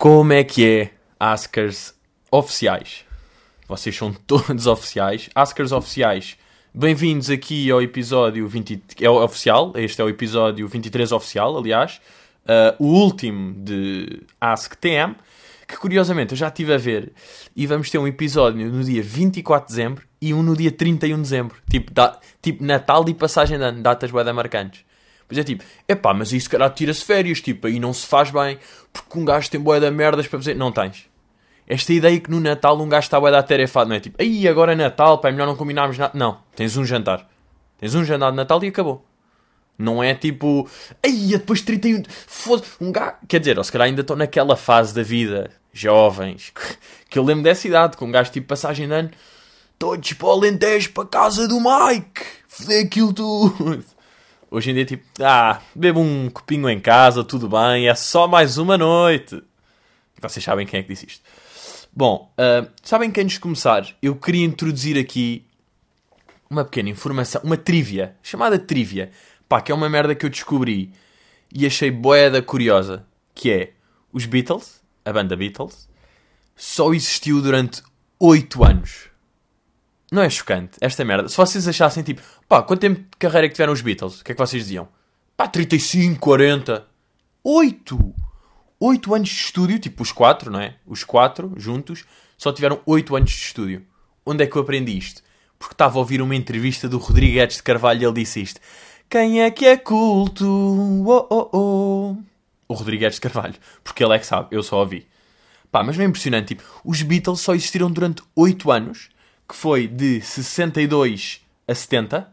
Como é que é Askers oficiais? Vocês são todos oficiais. Askers oficiais, bem-vindos aqui ao episódio 20... É oficial, este é o episódio 23 oficial, aliás. Uh, o último de Ask TM, que curiosamente eu já estive a ver. E vamos ter um episódio no dia 24 de dezembro e um no dia 31 de dezembro. Tipo, da... tipo Natal e passagem de ano, datas bué marcantes. Pois é tipo, epá, mas isso calhar tira-se férias, tipo, aí não se faz bem, porque um gajo tem boia de merdas para fazer. Não tens. Esta ideia que no Natal um gajo está boia da tarefado, não é tipo, aí agora é Natal, pá, é melhor não combinarmos nada. Não, tens um jantar. Tens um jantar de Natal e acabou. Não é tipo, aí depois 31, foda um gajo. Quer dizer, ou se calhar ainda estou naquela fase da vida, jovens, que eu lembro dessa idade, com um gajo tipo passagem de ano, todos para o Alentejo, para a casa do Mike, foder aquilo tudo. Hoje em dia, tipo, ah, bebo um copinho em casa, tudo bem, é só mais uma noite. Vocês sabem quem é que disse isto. Bom, uh, sabem que antes de começar, eu queria introduzir aqui uma pequena informação, uma trivia, chamada trivia, pá, que é uma merda que eu descobri e achei boeda curiosa, que é, os Beatles, a banda Beatles, só existiu durante 8 anos. Não é chocante esta merda? Se vocês achassem tipo, pá, quanto tempo de carreira é que tiveram os Beatles? O que é que vocês diziam? Pá, 35, 40. 8! 8 anos de estúdio, tipo os 4, não é? Os 4 juntos só tiveram 8 anos de estúdio. Onde é que eu aprendi isto? Porque estava a ouvir uma entrevista do Rodrigues de Carvalho e ele disse isto. Quem é que é culto? Oh, oh, oh. O Rodrigues de Carvalho. Porque ele é que sabe, eu só ouvi. Pá, mas não é impressionante, tipo, os Beatles só existiram durante 8 anos que foi de 62 a 70,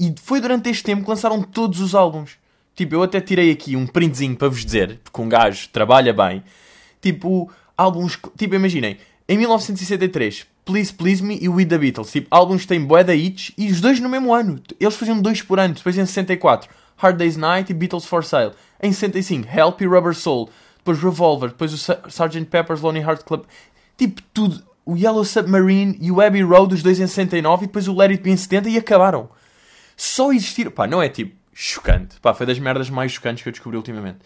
e foi durante este tempo que lançaram todos os álbuns. Tipo, eu até tirei aqui um printzinho para vos dizer, porque um gajo trabalha bem. Tipo, álbuns. Tipo, imaginem, em 1963, Please Please Me e With the Beatles. Tipo, álbuns têm bué da hits e os dois no mesmo ano. Eles faziam dois por ano. Depois em 64, Hard Day's Night e Beatles for Sale. Em 65, Help e Rubber Soul. Depois Revolver. Depois o Sgt. Pepper's Lonely Heart Club. Tipo, tudo o Yellow Submarine e o Abbey Road, os dois em 69, e depois o Let It em 70 e acabaram. Só existiram. Pá, não é tipo chocante. Pá, foi das merdas mais chocantes que eu descobri ultimamente.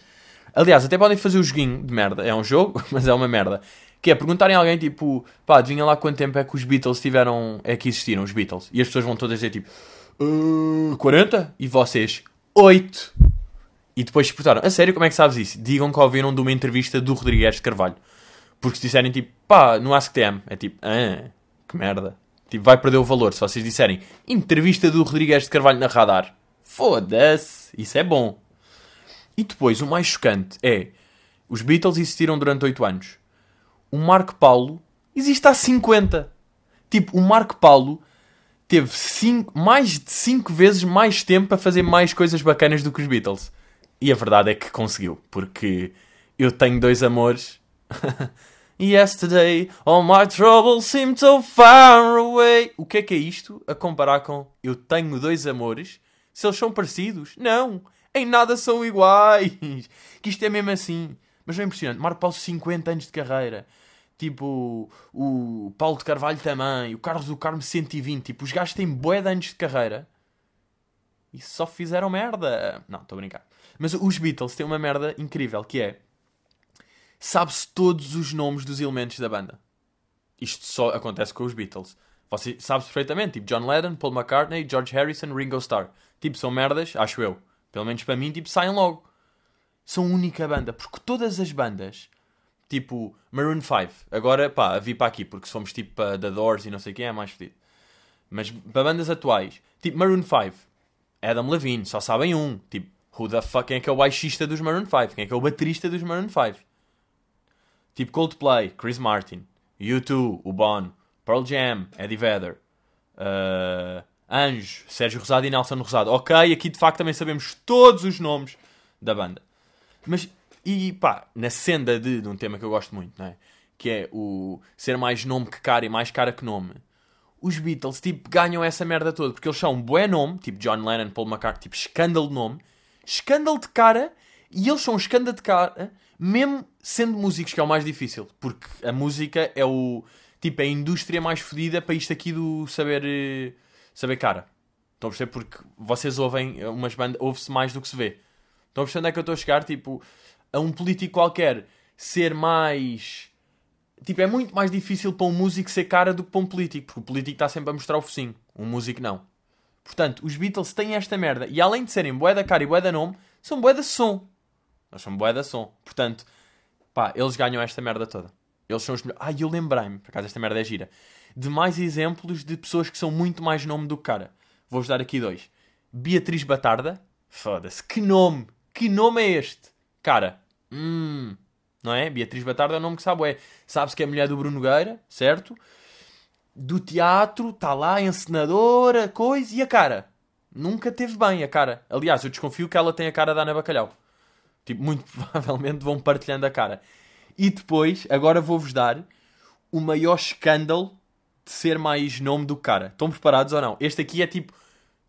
Aliás, até podem fazer o joguinho de merda. É um jogo, mas é uma merda. Que é perguntarem a alguém tipo, pá, adivinha lá quanto tempo é que os Beatles tiveram. é que existiram, os Beatles. E as pessoas vão todas dizer tipo, uh, 40? E vocês, 8. E depois perguntaram, a sério, como é que sabes isso? Digam que ouviram de uma entrevista do Rodrigues de Carvalho. Porque se disserem tipo, pá, no AskTM, é tipo, ah, que merda. Tipo, vai perder o valor. Se vocês disserem, entrevista do Rodrigues de Carvalho na Radar, foda-se, isso é bom. E depois, o mais chocante é, os Beatles existiram durante 8 anos. O Marco Paulo existe há 50. Tipo, o Marco Paulo teve cinco, mais de 5 vezes mais tempo para fazer mais coisas bacanas do que os Beatles. E a verdade é que conseguiu, porque eu tenho dois amores Yesterday, all my troubles seem so far away. O que é que é isto a comparar com Eu tenho dois amores? Se eles são parecidos? Não, em nada são iguais. Que isto é mesmo assim. Mas é impressionante. Marco Paulo, 50 anos de carreira. Tipo, o Paulo de Carvalho também. O Carlos do Carmo, 120. Tipo, os gajos têm bué de anos de carreira. E só fizeram merda. Não, estou a brincar. Mas os Beatles têm uma merda incrível que é sabe-se todos os nomes dos elementos da banda. Isto só acontece com os Beatles. Você sabe-se perfeitamente, tipo John Lennon, Paul McCartney, George Harrison, Ringo Starr. Tipo, são merdas, acho eu. Pelo menos para mim, tipo, saem logo. São única banda, porque todas as bandas, tipo Maroon 5, agora, pá, vi para aqui, porque somos tipo para The Doors e não sei quem é mais fedido. Mas para bandas atuais, tipo Maroon 5, Adam Levine, só sabem um. Tipo, who the fuck, quem é que é o baixista dos Maroon 5? Quem é que é o baterista dos Maroon 5? Tipo Coldplay, Chris Martin, U2, o Bon, Pearl Jam, Eddie Vedder, uh, Anjo, Sérgio Rosado e Nelson Rosado. Ok, aqui de facto também sabemos todos os nomes da banda. Mas, e pá, na senda de, de um tema que eu gosto muito, não é? Que é o ser mais nome que cara e mais cara que nome. Os Beatles, tipo, ganham essa merda toda. Porque eles são um bué nome, tipo John Lennon, Paul McCartney, tipo, escândalo de nome. Escândalo de cara. E eles são um escândalo de cara mesmo sendo músicos, que é o mais difícil, porque a música é o tipo é a indústria mais fodida para isto aqui do saber eh, saber cara. Estão a perceber? Porque vocês ouvem umas bandas, ouve-se mais do que se vê. Estão a perceber onde é que eu estou a chegar? Tipo, a um político qualquer ser mais. Tipo, é muito mais difícil para um músico ser cara do que para um político, porque o político está sempre a mostrar o focinho, um músico não. Portanto, os Beatles têm esta merda, e além de serem bué da cara e bué da nome, são bué da som. Nós somos bué da som. Portanto, pá, eles ganham esta merda toda. Eles são os melhores. Ah, eu lembrei-me, por acaso esta merda é gira, de mais exemplos de pessoas que são muito mais nome do que cara. Vou-vos dar aqui dois. Beatriz Batarda. Foda-se, que nome! Que nome é este? Cara, hum, não é? Beatriz Batarda é o nome que sabe, é. Sabe-se que é mulher do Bruno Nogueira, certo? Do teatro, está lá, encenadora, coisa, e a cara? Nunca teve bem a cara. Aliás, eu desconfio que ela tem a cara da Ana Bacalhau. Tipo, muito provavelmente vão partilhando a cara. E depois, agora vou-vos dar o maior escândalo de ser mais nome do cara. Estão preparados ou não? Este aqui é tipo.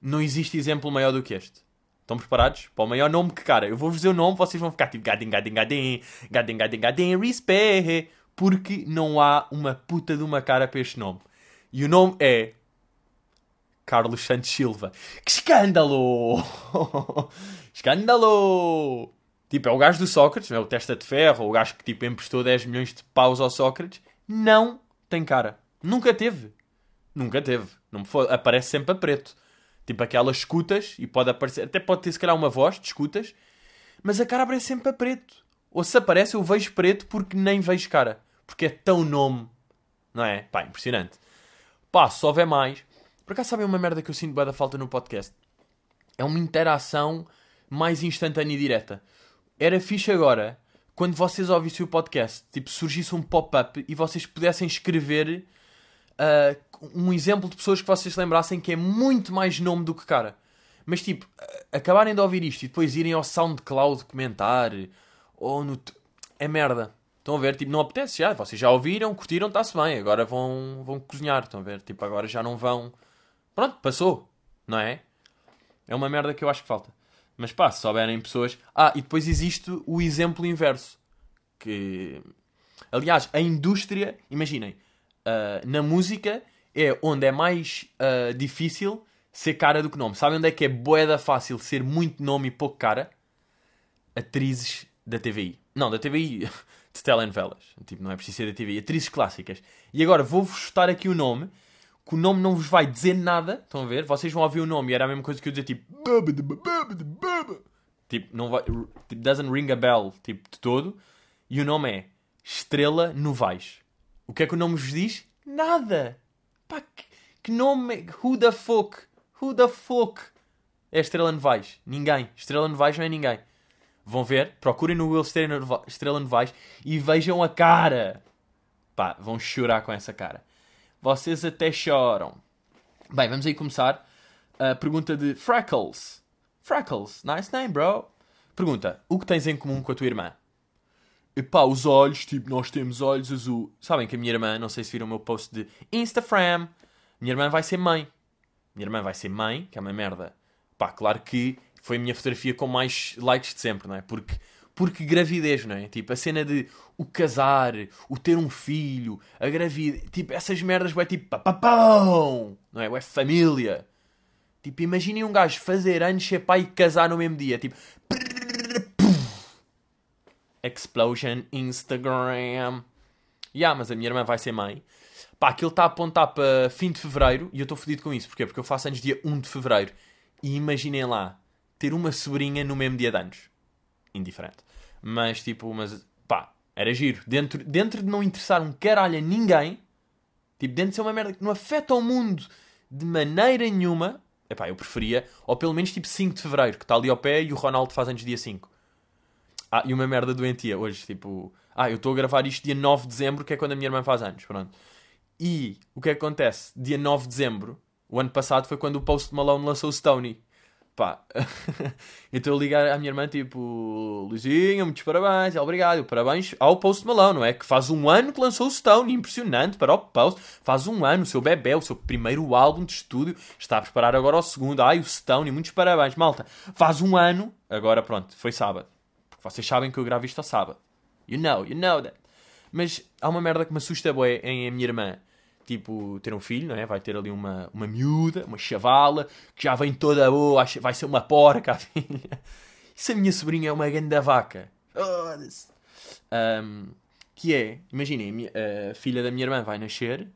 Não existe exemplo maior do que este. Estão preparados? Para o maior nome que cara. Eu vou-vos dizer o nome, vocês vão ficar tipo gadin, gadin, gadin, gadin, gadin, gadin, respeite. Porque não há uma puta de uma cara para este nome. E o nome é. Carlos Santos Silva. Que escândalo! escândalo! Tipo, é o gajo do Sócrates, é o testa de ferro, o gajo que tipo emprestou 10 milhões de paus ao Sócrates. Não tem cara. Nunca teve. Nunca teve. Não foi. Aparece sempre a preto. Tipo aquelas escutas, e pode aparecer, até pode ter se calhar uma voz de escutas, mas a cara aparece sempre a preto. Ou se aparece, eu vejo preto porque nem vejo cara. Porque é tão nome. Não é? Pá, impressionante. Pá, se houver mais. Por acaso sabem uma merda que eu sinto bem da falta no podcast? É uma interação mais instantânea e direta. Era fixe agora, quando vocês ouvissem o podcast, tipo, surgisse um pop-up e vocês pudessem escrever uh, um exemplo de pessoas que vocês lembrassem que é muito mais nome do que cara. Mas tipo, acabarem de ouvir isto e depois irem ao SoundCloud comentar ou no. É merda. Estão a ver? Tipo, não apetece já. Vocês já ouviram, curtiram, está-se bem. Agora vão, vão cozinhar. Estão a ver? Tipo, agora já não vão. Pronto, passou. Não é? É uma merda que eu acho que falta. Mas pá, se souberem pessoas. Ah, e depois existe o exemplo inverso. Que. Aliás, a indústria. Imaginem uh, na música é onde é mais uh, difícil ser cara do que nome. Sabem onde é que é boeda fácil ser muito nome e pouco cara? Atrizes da TVI. Não, da TVI, de telenovelas. Tipo, não é preciso ser da TVI. Atrizes clássicas. E agora vou-vos aqui o nome, que o nome não vos vai dizer nada. Estão a ver? Vocês vão ouvir o nome e era a mesma coisa que eu dizer, tipo... Tipo, não vai... Tipo, doesn't ring a bell, tipo, de todo. E o nome é Estrela Novaes. O que é que o nome vos diz? Nada! Pá, que, que nome. Who the fuck? Who the fuck? É Estrela Novaes. Ninguém. Estrela Novaes não é ninguém. Vão ver, procurem no Will Estrela Novaes e vejam a cara. Pá, vão chorar com essa cara. Vocês até choram. Bem, vamos aí começar. A pergunta de Freckles. Freckles, nice name, bro. Pergunta: O que tens em comum com a tua irmã? Epá, os olhos, tipo, nós temos olhos azul. Sabem que a minha irmã, não sei se viram o meu post de Instagram, minha irmã vai ser mãe. Minha irmã vai ser mãe, que é uma merda. Pá, claro que foi a minha fotografia com mais likes de sempre, não é? Porque, porque gravidez, não é? Tipo, a cena de o casar, o ter um filho, a gravidez, tipo, essas merdas, vai tipo, papapão, não é? É família. Tipo, imaginem um gajo fazer anos, ser pai e casar no mesmo dia. Tipo, Explosion Instagram. Yeah, mas a minha irmã vai ser mãe. Pá, aquilo está a apontar para fim de fevereiro e eu estou fodido com isso. Porquê? Porque eu faço anos dia 1 de fevereiro. E imaginem lá, ter uma sobrinha no mesmo dia de anos. Indiferente. Mas tipo, mas pá, era giro. Dentro, dentro de não interessar um caralho a ninguém, tipo, dentro de ser uma merda que não afeta o mundo de maneira nenhuma, epá, eu preferia, ou pelo menos tipo 5 de fevereiro, que está ali ao pé e o Ronaldo faz anos dia 5. Ah, e uma merda doentia hoje, tipo... Ah, eu estou a gravar isto dia 9 de dezembro, que é quando a minha irmã faz anos, pronto. E o que acontece? Dia 9 de dezembro, o ano passado, foi quando o Post Malone lançou o Stony. Pá, então eu ligar à minha irmã, tipo, Luizinho, muitos parabéns, obrigado, parabéns ao Post Malone, não é? Que faz um ano que lançou o Stone, impressionante para o Post, faz um ano, o seu bebê, o seu primeiro álbum de estúdio, está a preparar agora o segundo, ai, o Stone, muitos parabéns, malta, faz um ano, agora pronto, foi sábado, vocês sabem que eu gravo isto ao sábado. You know, you know that. Mas há uma merda que me assusta bué em a minha irmã. Tipo, ter um filho, não é? Vai ter ali uma, uma miúda, uma chavala, que já vem toda boa, vai ser uma porca a filha. Se a minha sobrinha é uma grande vaca? Um, que é, imaginem, a filha da minha irmã vai nascer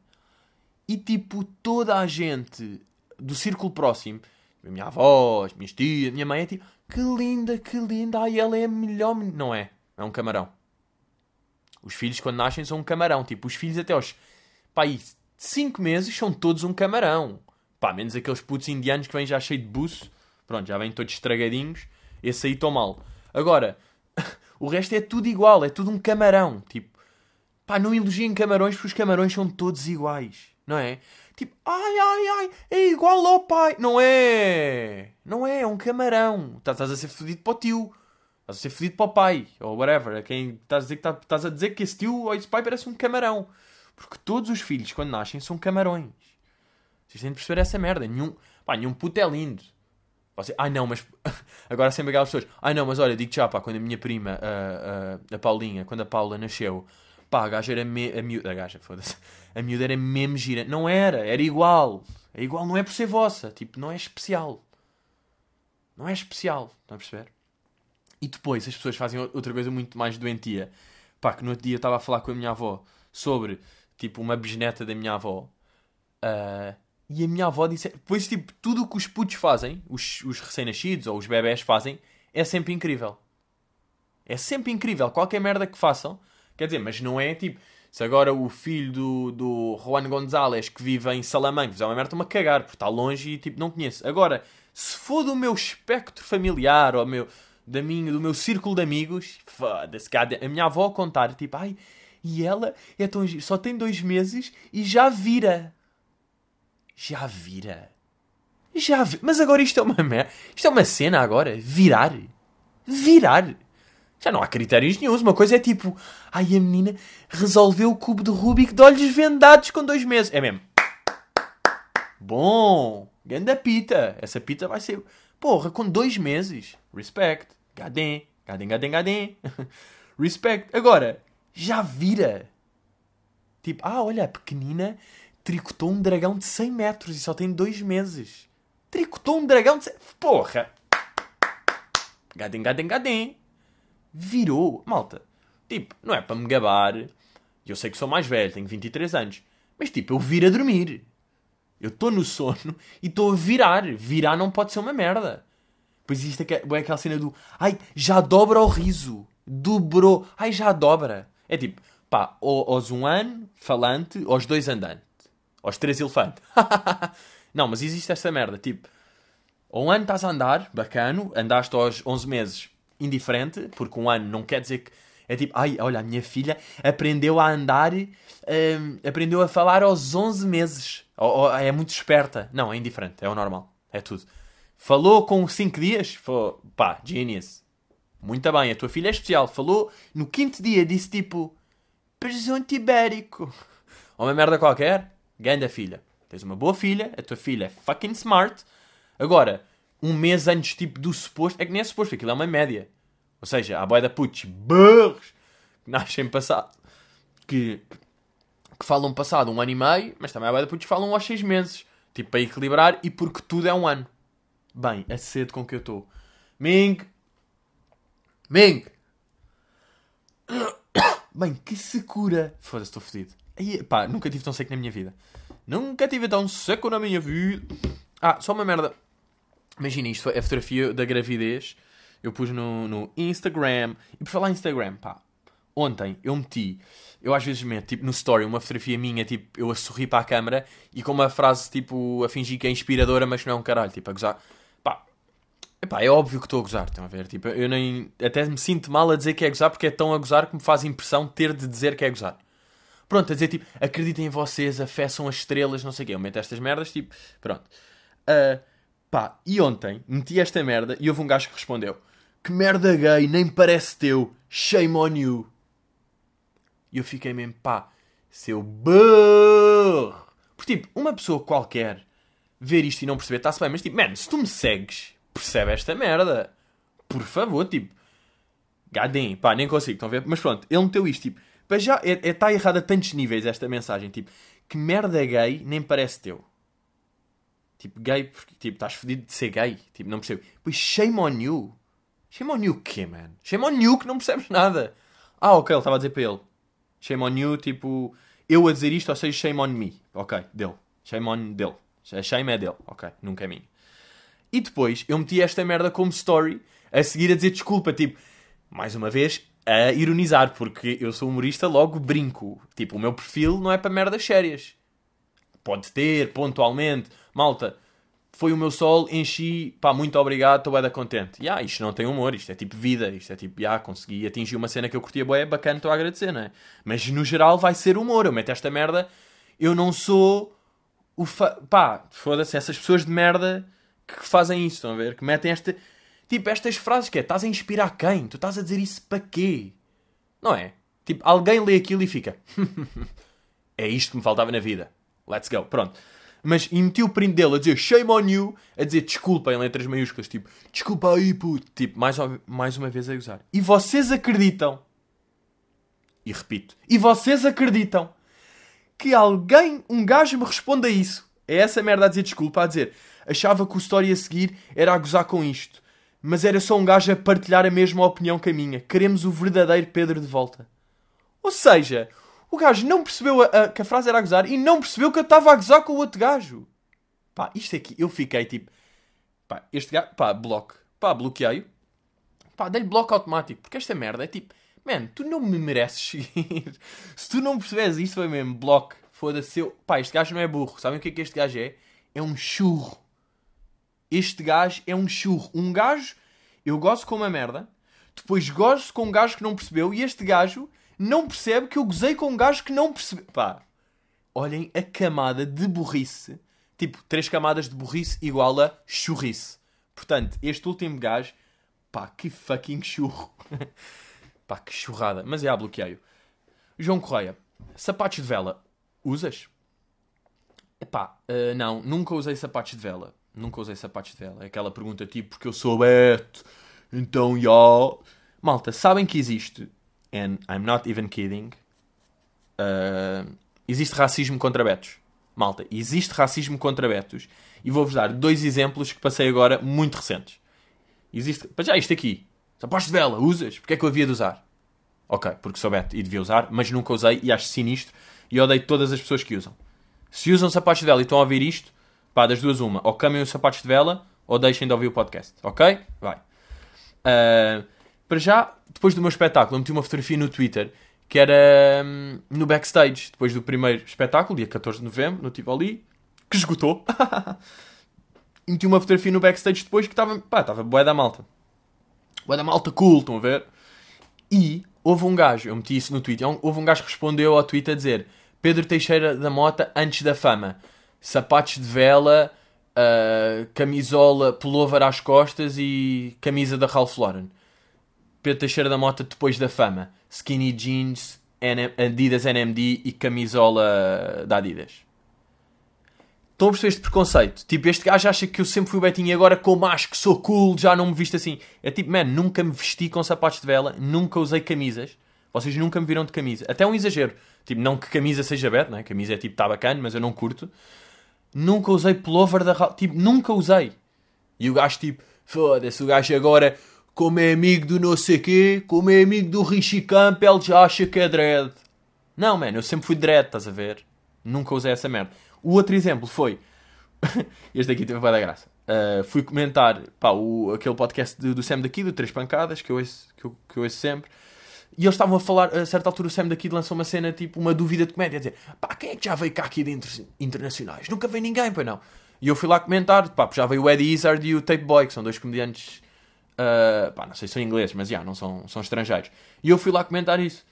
e tipo toda a gente do círculo próximo, minha avó, as minhas tias, minha mãe é tipo, que linda, que linda, ai ela é a melhor. Não é, é um camarão. Os filhos quando nascem são um camarão, tipo, os filhos até aos, pá, 5 meses são todos um camarão. Pá, menos aqueles putos indianos que vêm já cheio de buço, pronto, já vêm todos estragadinhos, esse aí tão mal. Agora, o resto é tudo igual, é tudo um camarão, tipo, pá, não elogiem camarões porque os camarões são todos iguais, não é? Tipo, ai, ai, ai, é igual ao pai. Não é! Não é, é um camarão. Estás a ser fodido para o tio. Estás a ser fodido para o pai. Ou whatever. Quem estás a dizer que, tá, estás a dizer que esse tio ou esse pai parece um camarão. Porque todos os filhos, quando nascem, são camarões. Vocês têm de perceber essa merda. Nenhum, pá, nenhum puto é lindo. Você, ai não, mas. Agora sempre aquelas pessoas. Ai não, mas olha, digo já, pá, quando a minha prima, a, a, a Paulinha, quando a Paula nasceu, pá, a gaja era. Me, a miúda, a gaja, foda-se. A miúda era mesmo gira. Não era, era igual. É igual, não é por ser vossa. Tipo, não é especial. Não é especial. Estão a perceber? E depois as pessoas fazem outra coisa muito mais doentia. Pá, que no outro dia estava a falar com a minha avó sobre, tipo, uma bisneta da minha avó. Uh, e a minha avó disse... Pois, tipo, tudo o que os putos fazem, os, os recém-nascidos ou os bebés fazem, é sempre incrível. É sempre incrível. Qualquer merda que façam. Quer dizer, mas não é, tipo... Se agora o filho do, do Juan González, que vive em Salamanca, fizer uma merda, estou-me a cagar, porque está longe e, tipo, não conheço. Agora, se for do meu espectro familiar, ou meu, da minha, do meu círculo de amigos, foda-se, a minha avó contar, tipo, ai, e ela é tão só tem dois meses e já vira. Já vira. Já vi... Mas agora isto é uma merda. Isto é uma cena agora. Virar. Virar. Já não há critérios nenhums. Uma coisa é tipo, ai a menina resolveu o cubo de Rubik de olhos vendados com dois meses. É mesmo. Bom. Ganda pita. Essa pita vai ser. Porra, com dois meses. Respect. Gadem. Gadem, gadem, gadem. Respect. Agora, já vira. Tipo, ah, olha, a pequenina tricotou um dragão de 100 metros e só tem dois meses. Tricotou um dragão de 100... Porra! Gadem, gadem, gadem. Virou. Malta, tipo, não é para me gabar. Eu sei que sou mais velho, tenho 23 anos. Mas tipo, eu viro a dormir. Eu estou no sono e estou a virar. Virar não pode ser uma merda. Pois existe é aquela cena do... Ai, já dobra o riso. Dobrou. Ai, já dobra. É tipo, pá, aos um ano falante, aos dois andante, aos três elefante. não, mas existe essa merda, tipo, um ano estás a andar, bacano, andaste aos 11 meses, indiferente, porque um ano não quer dizer que. É tipo, ai, olha, a minha filha aprendeu a andar, hum, aprendeu a falar aos 11 meses. Ou, ou, é muito esperta. Não, é indiferente, é o normal, é tudo. Falou com 5 dias, foi, pá, genius. Muito bem, a tua filha é especial. Falou no quinto dia, disse tipo presunto ibérico. Ou uma merda qualquer. Ganda filha. Tens uma boa filha, a tua filha é fucking smart. Agora, um mês antes tipo do suposto, é que nem é suposto, aquilo é uma média. Ou seja, há boia da putz, burros, que nascem passado, que, que falam passado um ano e meio, mas também há boia da putz que falam aos seis meses. Tipo, para equilibrar e porque tudo é um ano. Bem, a sede com que eu estou. Ming, Meng! Bem, que secura! Foda-se, estou fodido. Aí, pá, nunca tive tão seco na minha vida. Nunca tive tão seco na minha vida. Ah, só uma merda. Imagina isto, é a fotografia da gravidez. Eu pus no, no Instagram. E por falar Instagram, pá. Ontem eu meti, eu às vezes meto, tipo, no story, uma fotografia minha, tipo, eu a sorrir para a câmera e com uma frase, tipo, a fingir que é inspiradora, mas não é um caralho, tipo, a gozar. Epá, é óbvio que estou a gozar, estão a ver? Tipo, eu nem. Até me sinto mal a dizer que é gozar porque é tão a gozar que me faz impressão ter de dizer que é gozar. Pronto, a dizer tipo, acreditem em vocês, a fé são as estrelas, não sei o quê. Eu meto estas merdas, tipo, pronto. Uh, pá, e ontem meti esta merda e houve um gajo que respondeu: Que merda gay, nem parece teu, shame on you. E eu fiquei mesmo, pá, seu burro. Porque tipo, uma pessoa qualquer ver isto e não perceber, está-se bem, mas tipo, man, se tu me segues percebe esta merda. Por favor, tipo. Gadem, pá, nem consigo, estão a ver? Mas pronto, ele meteu isto, tipo. Mas já está é, é, tá errado a tantos níveis esta mensagem, tipo. Que merda gay nem parece teu. Tipo, gay, porque, tipo, estás fodido de ser gay. Tipo, não percebo. Pois shame on you. Shame on you o quê, man? Shame on you que não percebes nada. Ah, ok, ele estava a dizer para ele. Shame on you, tipo, eu a dizer isto, ou seja, shame on me. Ok, dele. Shame on dele. Shame é dele. Ok, nunca é minha. E depois eu meti esta merda como story a seguir a dizer desculpa, tipo, mais uma vez, a ironizar, porque eu sou humorista, logo brinco. Tipo, o meu perfil não é para merdas sérias. Pode ter, pontualmente. Malta, foi o meu sol, enchi, pá, muito obrigado, estou bem contente. E yeah, isto não tem humor, isto é tipo vida, isto é tipo, já, yeah, consegui atingir uma cena que eu curtia boé, bacana, estou a agradecer, não é? Mas no geral vai ser humor, eu meto esta merda, eu não sou o fa... pá, foda-se, essas pessoas de merda que fazem isso, estão a ver? Que metem esta, tipo, estas frases que é, estás a inspirar quem? Tu estás a dizer isso para quê? Não é? Tipo, alguém lê aquilo e fica, é isto que me faltava na vida, let's go, pronto mas e meti o print dele a dizer shame on you, a dizer desculpa em letras maiúsculas, tipo desculpa aí puto, tipo mais, mais uma vez a usar. E vocês acreditam, e repito, e vocês acreditam que alguém, um gajo me responda isso? É essa merda a dizer desculpa, a dizer achava que o story a seguir era a gozar com isto, mas era só um gajo a partilhar a mesma opinião que a minha. Queremos o verdadeiro Pedro de volta. Ou seja, o gajo não percebeu a, a, que a frase era a gozar e não percebeu que eu estava a gozar com o outro gajo. Pá, isto aqui, eu fiquei tipo. Pá, este gajo, pá, bloco. Pá, bloqueio. Pá, dei-lhe bloco automático. Porque esta merda é tipo. Man, tu não me mereces seguir. Se tu não percebes isto, foi mesmo bloco. Foda-se. Eu... Pá, este gajo não é burro. Sabem o que é que este gajo é? É um churro. Este gajo é um churro. Um gajo, eu gosto com uma merda. Depois gosto com um gajo que não percebeu. E este gajo não percebe que eu gozei com um gajo que não percebe. Pá, olhem a camada de burrice. Tipo, três camadas de burrice igual a churrice. Portanto, este último gajo, pá, que fucking churro. pá, que churrada. Mas é, a bloqueio. João Correia, sapatos de vela, usas? Epá, uh, não, nunca usei sapatos de vela. Nunca usei sapatos de vela. É aquela pergunta tipo, porque eu sou Beto. Então, já. Malta, sabem que existe and I'm not even kidding, uh, existe racismo contra betos. Malta, existe racismo contra betos. E vou-vos dar dois exemplos que passei agora muito recentes. Existe. Para já, isto aqui. Sapatos de vela, usas? Porque é que eu havia de usar? Ok, porque sou beto e devia usar, mas nunca usei e acho sinistro e odeio todas as pessoas que usam. Se usam sapatos de vela e estão a ouvir isto, pá, das duas uma. Ou camem os sapatos de vela ou deixem de ouvir o podcast. Ok? Vai. Uh, para já, depois do meu espetáculo, eu meti uma fotografia no Twitter que era hum, no backstage, depois do primeiro espetáculo, dia 14 de novembro, no Tivoli, que esgotou. meti uma fotografia no backstage depois que estava, pá, estava bué da malta. Bué da malta cool, estão a ver? E houve um gajo, eu meti isso no Twitter, houve um gajo que respondeu ao tweet a dizer Pedro Teixeira da Mota antes da fama. Sapatos de vela, uh, camisola, pullover às costas e camisa da Ralph Lauren. Pedro Teixeira da Mota depois da fama. Skinny jeans, Adidas NMD e camisola da Adidas. Estão a perceber este preconceito? Tipo, este gajo acha que eu sempre fui Betinho e agora como acho que sou cool, já não me visto assim. É tipo, man, nunca me vesti com sapatos de vela, nunca usei camisas. Vocês nunca me viram de camisa. Até um exagero. Tipo, não que camisa seja beta, né? Camisa é tipo, tá bacana, mas eu não curto. Nunca usei pullover da... Tipo, nunca usei. E o gajo, tipo, foda-se, o gajo agora como é amigo do não sei quê, como é amigo do Richie Campbell, já acha que é dread. Não, mano, eu sempre fui dread, estás a ver? Nunca usei essa merda. O outro exemplo foi. este aqui teve para dar graça. Uh, fui comentar pá, o, aquele podcast do, do Sam daqui, do Três Pancadas, que eu, ouço, que, eu, que eu ouço sempre. E eles estavam a falar, a certa altura, o Sam daqui lançou uma cena, tipo, uma dúvida de comédia, a dizer: pá, quem é que já veio cá aqui de inter internacionais? Nunca veio ninguém, pois não. E eu fui lá comentar, pá, já veio o Eddie Izzard e o Tape Boy, que são dois comediantes Uh, pá, não sei se são ingleses, mas já, yeah, não são, são estrangeiros. E eu fui lá comentar isso.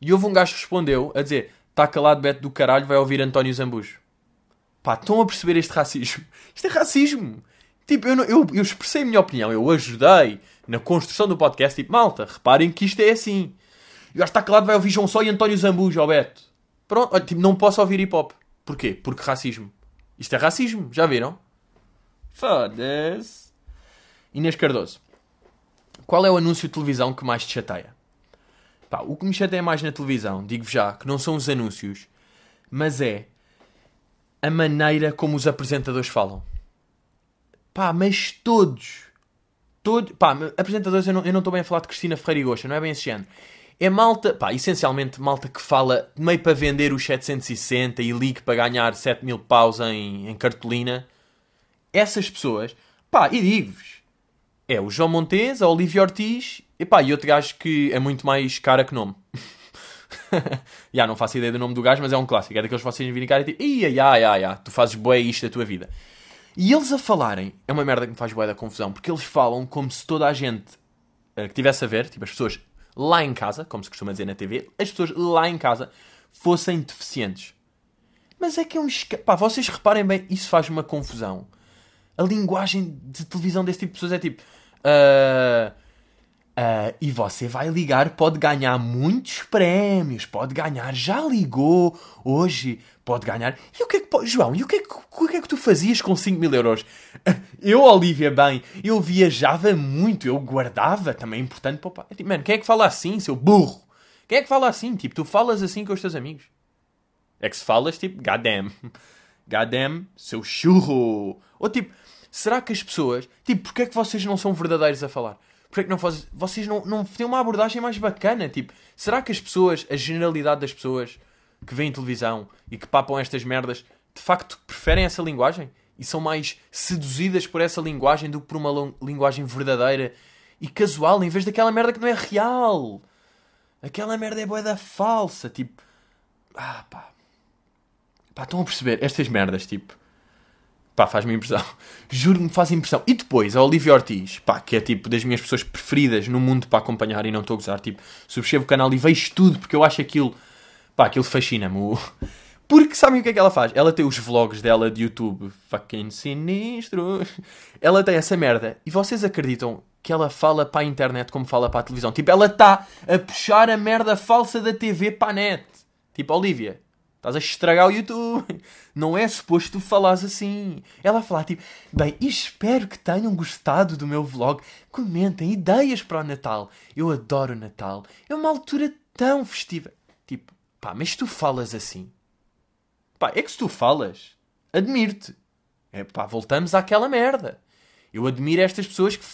E houve um gajo que respondeu a dizer: Está calado, Beto do caralho, vai ouvir António Zambujo. Pá, estão a perceber este racismo? Isto é racismo. Tipo, eu, eu, eu expressei a minha opinião, eu ajudei na construção do podcast. Tipo, malta, reparem que isto é assim. E o está calado, vai ouvir João Só e António Zambujo, ó Beto. Pronto, olha, tipo, não posso ouvir hip hop. Porquê? Porque racismo. Isto é racismo, já viram? Foda-se. Inês Cardoso. Qual é o anúncio de televisão que mais te chateia? Pá, o que me chateia mais na televisão, digo-vos já, que não são os anúncios, mas é a maneira como os apresentadores falam. Pá, mas todos. Todos. Pá, apresentadores, eu não estou bem a falar de Cristina Ferreira e Gosta, não é bem esse género. É malta, pá, essencialmente malta que fala meio para vender os 760 e ligue para ganhar 7 mil paus em, em cartolina. Essas pessoas, pá, e digo-vos, é o João Montes, a Olivia Ortiz e pá, e outro gajo que é muito mais cara que nome. Já não faço ideia do nome do gajo, mas é um clássico. É daqueles que vocês virem cara e tipo, ia, ia, ia, ia, tu fazes bué isto da tua vida. E eles a falarem, é uma merda que me faz bué da confusão, porque eles falam como se toda a gente uh, que tivesse a ver, tipo as pessoas lá em casa, como se costuma dizer na TV, as pessoas lá em casa fossem deficientes. Mas é que é um esca... Pá, vocês reparem bem, isso faz uma confusão. A linguagem de televisão desse tipo de pessoas é tipo. Uh, uh, e você vai ligar, pode ganhar muitos prémios, pode ganhar, já ligou hoje, pode ganhar. E o que é que, João, e o que é que, o que, é que tu fazias com 5 mil euros? Eu, Olivia, bem, eu viajava muito, eu guardava, também é importante o pai. Tipo, mano, quem é que fala assim, seu burro? Quem é que fala assim? Tipo, tu falas assim com os teus amigos. É que se falas, tipo, goddamn. Goddamn, seu churro. Ou tipo, será que as pessoas. Tipo, porquê é que vocês não são verdadeiros a falar? Porquê é que não fazem. Vocês não, não têm uma abordagem mais bacana? Tipo, será que as pessoas, a generalidade das pessoas que veem televisão e que papam estas merdas, de facto preferem essa linguagem? E são mais seduzidas por essa linguagem do que por uma linguagem verdadeira e casual, em vez daquela merda que não é real? Aquela merda é boeda falsa, tipo. Ah, pá. Pá, estão a perceber? Estas merdas, tipo. Pá, faz-me impressão. Juro-me, faz impressão. E depois, a Olivia Ortiz, pá, que é tipo das minhas pessoas preferidas no mundo para acompanhar e não estou a gozar. Tipo, subscrevo o canal e vejo tudo porque eu acho aquilo. Pá, aquilo fascina-me. Porque sabem o que é que ela faz? Ela tem os vlogs dela de YouTube. Fucking sinistro. Ela tem essa merda. E vocês acreditam que ela fala para a internet como fala para a televisão? Tipo, ela está a puxar a merda falsa da TV para a net. Tipo, Olivia, Estás a estragar o YouTube. Não é suposto tu falares assim. Ela a falar tipo, bem, espero que tenham gostado do meu vlog. Comentem ideias para o Natal. Eu adoro o Natal. É uma altura tão festiva. Tipo, pá, mas tu falas assim. Pá, é que se tu falas, admiro-te. É pá, voltamos àquela merda. Eu admiro estas pessoas que,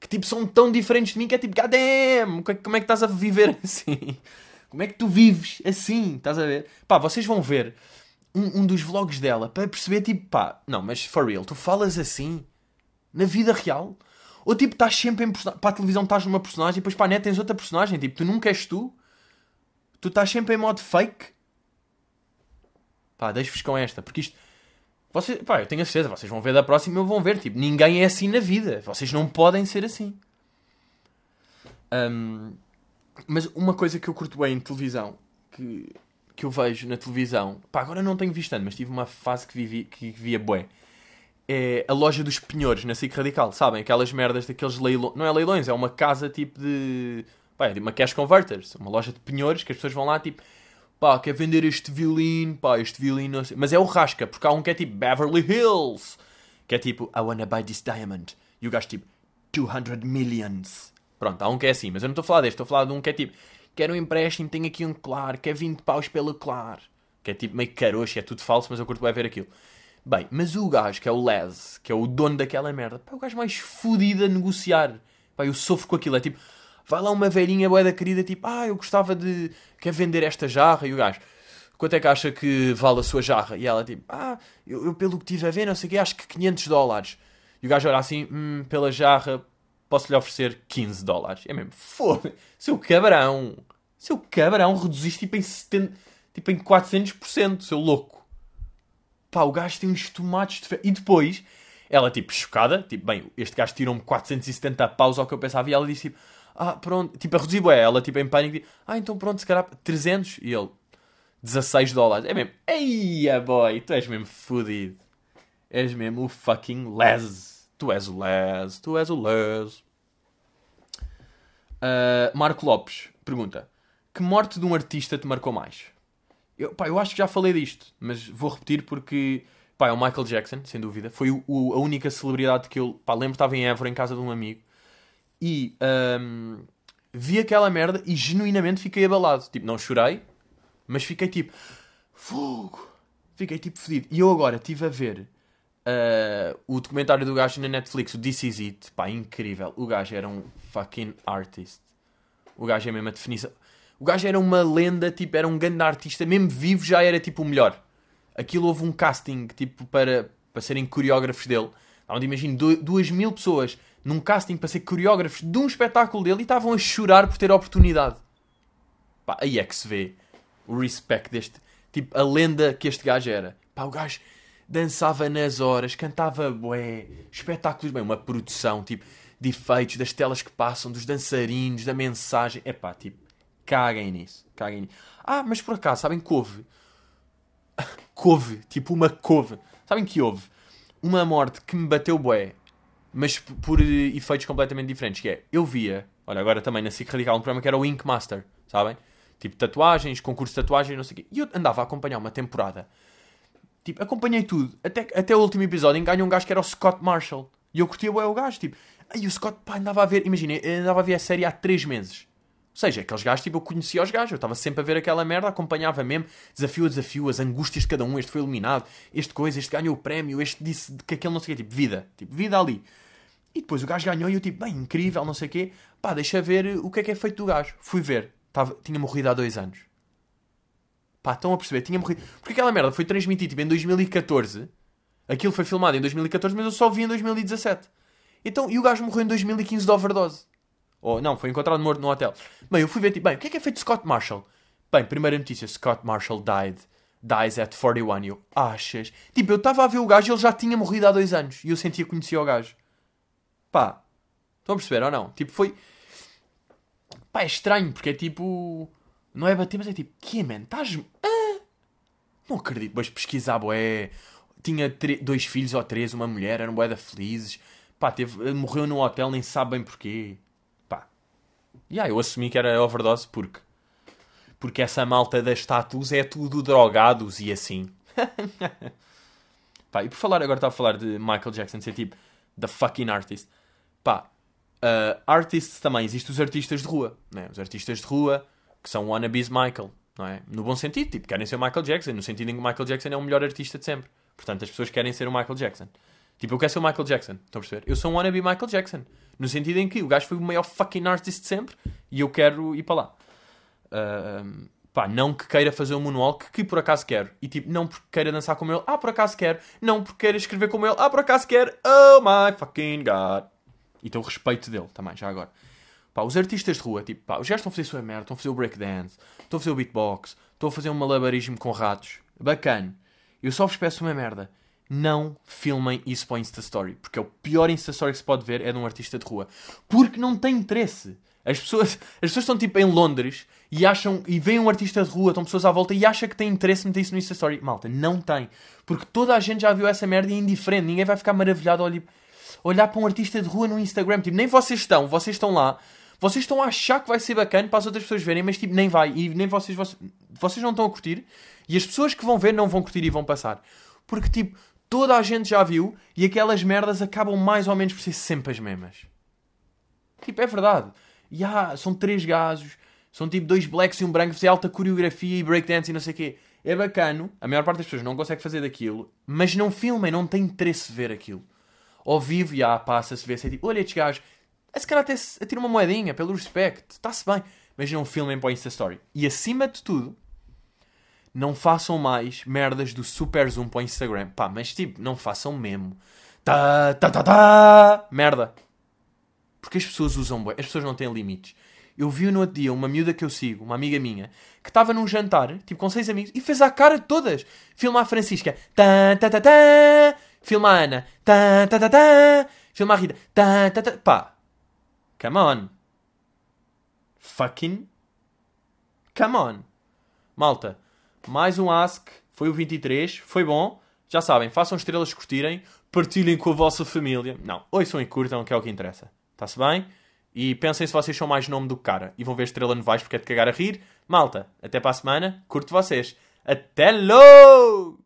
que tipo são tão diferentes de mim que é tipo, goddamn, como é que estás a viver assim? Como é que tu vives assim? Estás a ver? Pá, vocês vão ver um, um dos vlogs dela para perceber, tipo, pá, não, mas for real, tu falas assim na vida real? Ou tipo, estás sempre em para a televisão estás numa personagem e depois para a net tens outra personagem, tipo, tu nunca és tu? Tu estás sempre em modo fake? Pá, deixo-vos com esta, porque isto. Vocês, pá, eu tenho a certeza, vocês vão ver da próxima e vão ver, tipo, ninguém é assim na vida. Vocês não podem ser assim. Um, mas uma coisa que eu curto bem em televisão, que, que eu vejo na televisão, pá, agora não tenho visto tanto, mas tive uma fase que, vivi, que via bué. É a loja dos penhores na SIC Radical, sabem? Aquelas merdas daqueles leilões. Não é leilões, é uma casa tipo de. Pá, é de uma cash converters. Uma loja de penhores que as pessoas vão lá tipo. Pá, quer vender este violino, pá, este violino. Mas é o rasca, porque há um que é tipo Beverly Hills. Que é tipo, I wanna buy this diamond. E o gajo tipo, 200 millions. Pronto, há um que é assim, mas eu não estou a falar deste, estou a falar de um que é tipo, quero um empréstimo, tenho aqui um claro, quer 20 paus pelo claro. Que é tipo meio caroxo, é tudo falso, mas eu curto vai ver aquilo. Bem, mas o gajo que é o Les, que é o dono daquela merda, pá, é o gajo mais fodido a negociar. Pá, eu sofro com aquilo. É tipo, vai lá uma velhinha boeda querida, tipo, ah, eu gostava de. quer vender esta jarra? E o gajo, quanto é que acha que vale a sua jarra? E ela, tipo, ah, eu, eu pelo que tive a ver, não sei o quê, acho que 500 dólares. E o gajo olha assim, hum, pela jarra, posso lhe oferecer 15 dólares. É mesmo, foda seu cabrão, seu cabrão, reduziste tipo em, 70, tipo em 400%, seu louco. Pá, o gajo tem uns tomates de. E depois, ela tipo, chocada, tipo, bem, este gajo tirou-me 470 paus ao que eu pensava, e ela disse tipo, ah, pronto, tipo, a reduzir, bué, ela tipo em pânico, tipo, ah, então pronto, se calhar 300, e ele, 16 dólares. É mesmo, eia boy, tu és mesmo fodido. És mesmo o fucking les. Tu és o Les, tu és o Les. Uh, Marco Lopes pergunta: Que morte de um artista te marcou mais? Eu, pá, eu acho que já falei disto, mas vou repetir porque pá, é o Michael Jackson, sem dúvida. Foi o, o, a única celebridade que eu pá, lembro estava em Évora, em casa de um amigo, e um, vi aquela merda e genuinamente fiquei abalado. Tipo, não chorei, mas fiquei tipo, fogo, fiquei tipo fedido. E eu agora estive a ver Uh, o documentário do gajo na Netflix, o This Is It, pá, incrível. O gajo era um fucking artist. O gajo é mesmo a definição. O gajo era uma lenda, tipo, era um grande artista, mesmo vivo já era tipo o melhor. Aquilo houve um casting, tipo, para, para serem coreógrafos dele. Onde imagino duas mil pessoas num casting para ser coreógrafos de um espetáculo dele e estavam a chorar por ter a oportunidade. Pá, aí é que se vê o respect deste. Tipo, a lenda que este gajo era. Pá, o gajo dançava nas horas, cantava bué, espetáculos, bem, uma produção, tipo, de efeitos, das telas que passam, dos dançarinos, da mensagem. É pá, tipo, caguem nisso, caguem nisso. Ah, mas por acaso, sabem que houve? couve, tipo uma couve. Sabem que houve? Uma morte que me bateu bué, mas por efeitos completamente diferentes, que é, eu via, olha, agora também na SIC Radical, um programa que era o Ink Master, sabem? Tipo, tatuagens, concurso de tatuagens, não sei o quê. E eu andava a acompanhar uma temporada. Tipo, acompanhei tudo. Até, até o último episódio, ganhou um gajo que era o Scott Marshall. E eu curtia o gajo, tipo... Aí o Scott, pá, andava a ver... Imagina, andava a ver a série há 3 meses. Ou seja, aqueles gajos, tipo, eu conhecia os gajos. Eu estava sempre a ver aquela merda, acompanhava mesmo. Desafio a desafio, as angústias de cada um. Este foi eliminado. Este coisa, este ganhou o prémio. Este disse que aquele não sei o quê. Tipo, vida. Tipo, vida ali. E depois o gajo ganhou e eu, tipo, bem, incrível, não sei o quê. Pá, deixa ver o que é que é feito do gajo. Fui ver. Tava, tinha morrido há dois anos. Pá, estão a perceber? Tinha morrido. Porque aquela merda foi transmitida tipo, em 2014. Aquilo foi filmado em 2014, mas eu só vi em 2017. Então, e o gajo morreu em 2015 de overdose. Ou não, foi encontrado morto no hotel. Bem, eu fui ver, tipo, bem, o que é que é feito de Scott Marshall? Bem, primeira notícia: Scott Marshall died. Dies at 41. E eu, achas? Tipo, eu estava a ver o gajo e ele já tinha morrido há dois anos. E eu sentia que conhecia o gajo. Pá, estão a perceber ou não? Tipo, foi. Pá, é estranho, porque é tipo. Não é bater, mas é tipo, que man? Estás. Ah, não acredito. Depois pesquisar, boé. Tinha dois filhos ou três, uma mulher, eram boé da felizes. Pá, teve... morreu num hotel, nem sabe bem porquê. Pá. E yeah, eu assumi que era overdose porque. Porque essa malta das status é tudo drogados e assim. Pá, e por falar, agora estava a falar de Michael Jackson ser tipo the fucking artist. Pá, uh, artists também, existem os artistas de rua, né? Os artistas de rua que são wannabes Michael, não é? No bom sentido, tipo, querem ser o Michael Jackson, no sentido em que o Michael Jackson é o melhor artista de sempre. Portanto, as pessoas querem ser o Michael Jackson. Tipo, eu quero ser o Michael Jackson, estão a perceber? Eu sou um wannabe Michael Jackson. No sentido em que o gajo foi o maior fucking artist de sempre e eu quero ir para lá. Uh, pá, não que queira fazer um moonwalk, que por acaso quero. E tipo, não porque queira dançar como ele, ah, por acaso quero. Não porque queira escrever como ele, ah, por acaso quero. Oh my fucking god. E tenho respeito dele também, já agora. Pá, os artistas de rua, tipo, pá, estão a fazer a sua merda, estão a fazer o breakdance, estão a fazer o beatbox, estão a fazer um malabarismo com ratos. Bacana. Eu só vos peço uma merda. Não filmem isso para o Insta Story. Porque é o pior Insta Story que se pode ver é de um artista de rua. Porque não tem interesse. As pessoas, as pessoas estão tipo em Londres e acham e veem um artista de rua, estão pessoas à volta e acham que tem interesse em meter isso no Insta Story. Malta, não tem. Porque toda a gente já viu essa merda e é indiferente. Ninguém vai ficar maravilhado a olhar, olhar para um artista de rua no Instagram. Tipo, nem vocês estão, vocês estão lá vocês estão a achar que vai ser bacana para as outras pessoas verem, mas tipo, nem vai. E nem vocês, vocês, vocês não estão a curtir. E as pessoas que vão ver não vão curtir e vão passar. Porque tipo, toda a gente já viu e aquelas merdas acabam mais ou menos por ser sempre as mesmas. Tipo, é verdade. E ah, são três gajos, são tipo dois blacks e um branco, fazer alta coreografia e breakdance e não sei o quê. É bacano, a maior parte das pessoas não consegue fazer daquilo, mas não filmem, não tem interesse ver aquilo. Ao vivo, já passa-se ver, se é tipo, olha estes gajos, é se calhar até atira uma moedinha pelo respect, está-se bem. Mas não filmem para o Insta Story. E acima de tudo, não façam mais merdas do super zoom para o Instagram. Pá, mas tipo, não façam mesmo. Tá, tá, tá, tá. Merda. Porque as pessoas usam bem. As pessoas não têm limites. Eu vi no outro dia uma miúda que eu sigo, uma amiga minha, que estava num jantar, tipo com seis amigos, e fez a cara de todas. Filma a Francisca. Tá, tá, tá, tá. Filma a Ana. Tá, tá, tá, tá. Filma a Rita. Tá, tá, tá. Pá. Come on. Fucking. Come on. Malta, mais um Ask. Foi o 23. Foi bom. Já sabem, façam estrelas curtirem. Partilhem com a vossa família. Não, ouçam e curtam, que é o que interessa. Está-se bem? E pensem se vocês são mais nome do que cara. E vão ver estrela no vais porque é de cagar a rir. Malta, até para a semana. Curto vocês. Até logo!